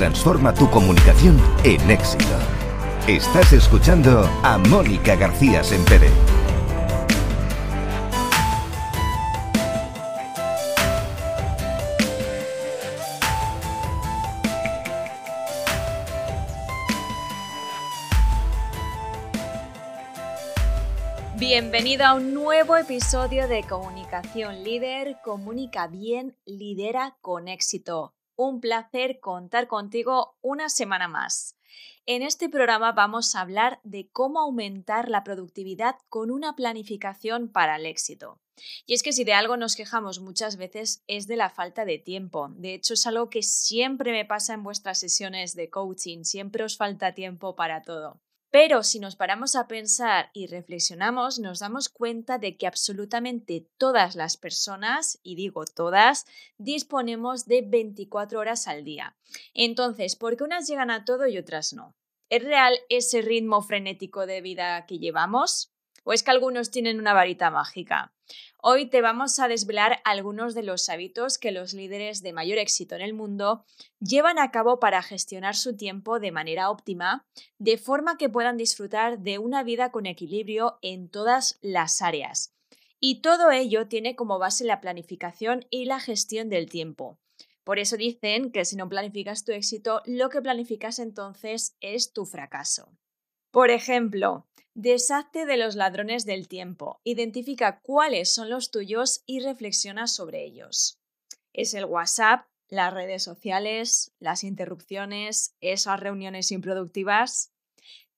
Transforma tu comunicación en éxito. Estás escuchando a Mónica García Sempere. Bienvenido a un nuevo episodio de Comunicación Líder. Comunica bien, lidera con éxito un placer contar contigo una semana más. En este programa vamos a hablar de cómo aumentar la productividad con una planificación para el éxito. Y es que si de algo nos quejamos muchas veces es de la falta de tiempo. De hecho, es algo que siempre me pasa en vuestras sesiones de coaching, siempre os falta tiempo para todo. Pero si nos paramos a pensar y reflexionamos, nos damos cuenta de que absolutamente todas las personas, y digo todas, disponemos de 24 horas al día. Entonces, ¿por qué unas llegan a todo y otras no? ¿Es real ese ritmo frenético de vida que llevamos? ¿O es que algunos tienen una varita mágica? Hoy te vamos a desvelar algunos de los hábitos que los líderes de mayor éxito en el mundo llevan a cabo para gestionar su tiempo de manera óptima, de forma que puedan disfrutar de una vida con equilibrio en todas las áreas. Y todo ello tiene como base la planificación y la gestión del tiempo. Por eso dicen que si no planificas tu éxito, lo que planificas entonces es tu fracaso. Por ejemplo, Deshazte de los ladrones del tiempo, identifica cuáles son los tuyos y reflexiona sobre ellos. ¿Es el WhatsApp, las redes sociales, las interrupciones, esas reuniones improductivas?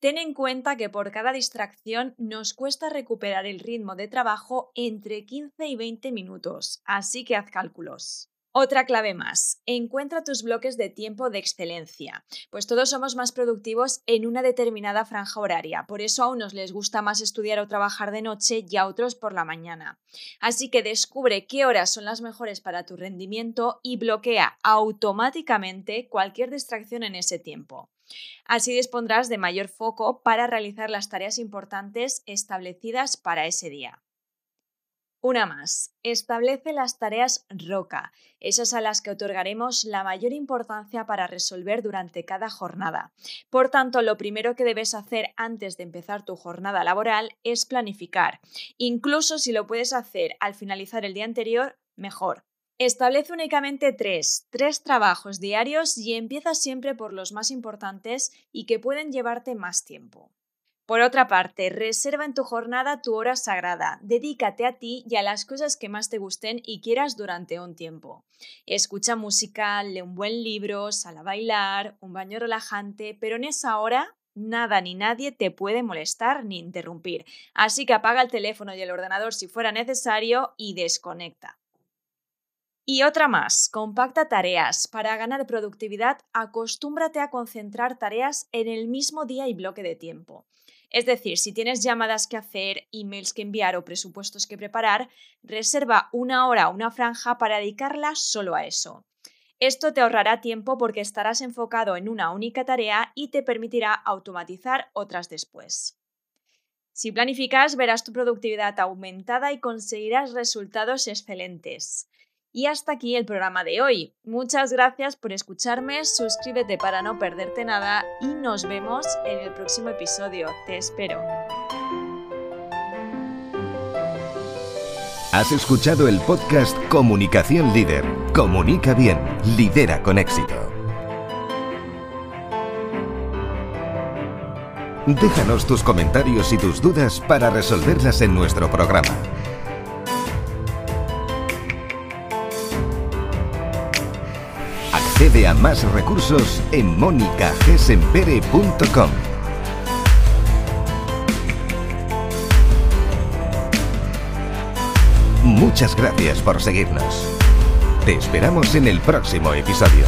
Ten en cuenta que por cada distracción nos cuesta recuperar el ritmo de trabajo entre 15 y 20 minutos, así que haz cálculos. Otra clave más, encuentra tus bloques de tiempo de excelencia, pues todos somos más productivos en una determinada franja horaria, por eso a unos les gusta más estudiar o trabajar de noche y a otros por la mañana. Así que descubre qué horas son las mejores para tu rendimiento y bloquea automáticamente cualquier distracción en ese tiempo. Así dispondrás de mayor foco para realizar las tareas importantes establecidas para ese día. Una más. Establece las tareas ROCA, esas a las que otorgaremos la mayor importancia para resolver durante cada jornada. Por tanto, lo primero que debes hacer antes de empezar tu jornada laboral es planificar. Incluso si lo puedes hacer al finalizar el día anterior, mejor. Establece únicamente tres, tres trabajos diarios y empieza siempre por los más importantes y que pueden llevarte más tiempo. Por otra parte, reserva en tu jornada tu hora sagrada, dedícate a ti y a las cosas que más te gusten y quieras durante un tiempo. Escucha música, lee un buen libro, sal a bailar, un baño relajante, pero en esa hora nada ni nadie te puede molestar ni interrumpir. Así que apaga el teléfono y el ordenador si fuera necesario y desconecta. Y otra más, compacta tareas. Para ganar productividad, acostúmbrate a concentrar tareas en el mismo día y bloque de tiempo. Es decir, si tienes llamadas que hacer, emails que enviar o presupuestos que preparar, reserva una hora o una franja para dedicarla solo a eso. Esto te ahorrará tiempo porque estarás enfocado en una única tarea y te permitirá automatizar otras después. Si planificas, verás tu productividad aumentada y conseguirás resultados excelentes. Y hasta aquí el programa de hoy. Muchas gracias por escucharme, suscríbete para no perderte nada y nos vemos en el próximo episodio. Te espero. Has escuchado el podcast Comunicación Líder. Comunica bien, lidera con éxito. Déjanos tus comentarios y tus dudas para resolverlas en nuestro programa. Accede a más recursos en monicagesempere.com. Muchas gracias por seguirnos. Te esperamos en el próximo episodio.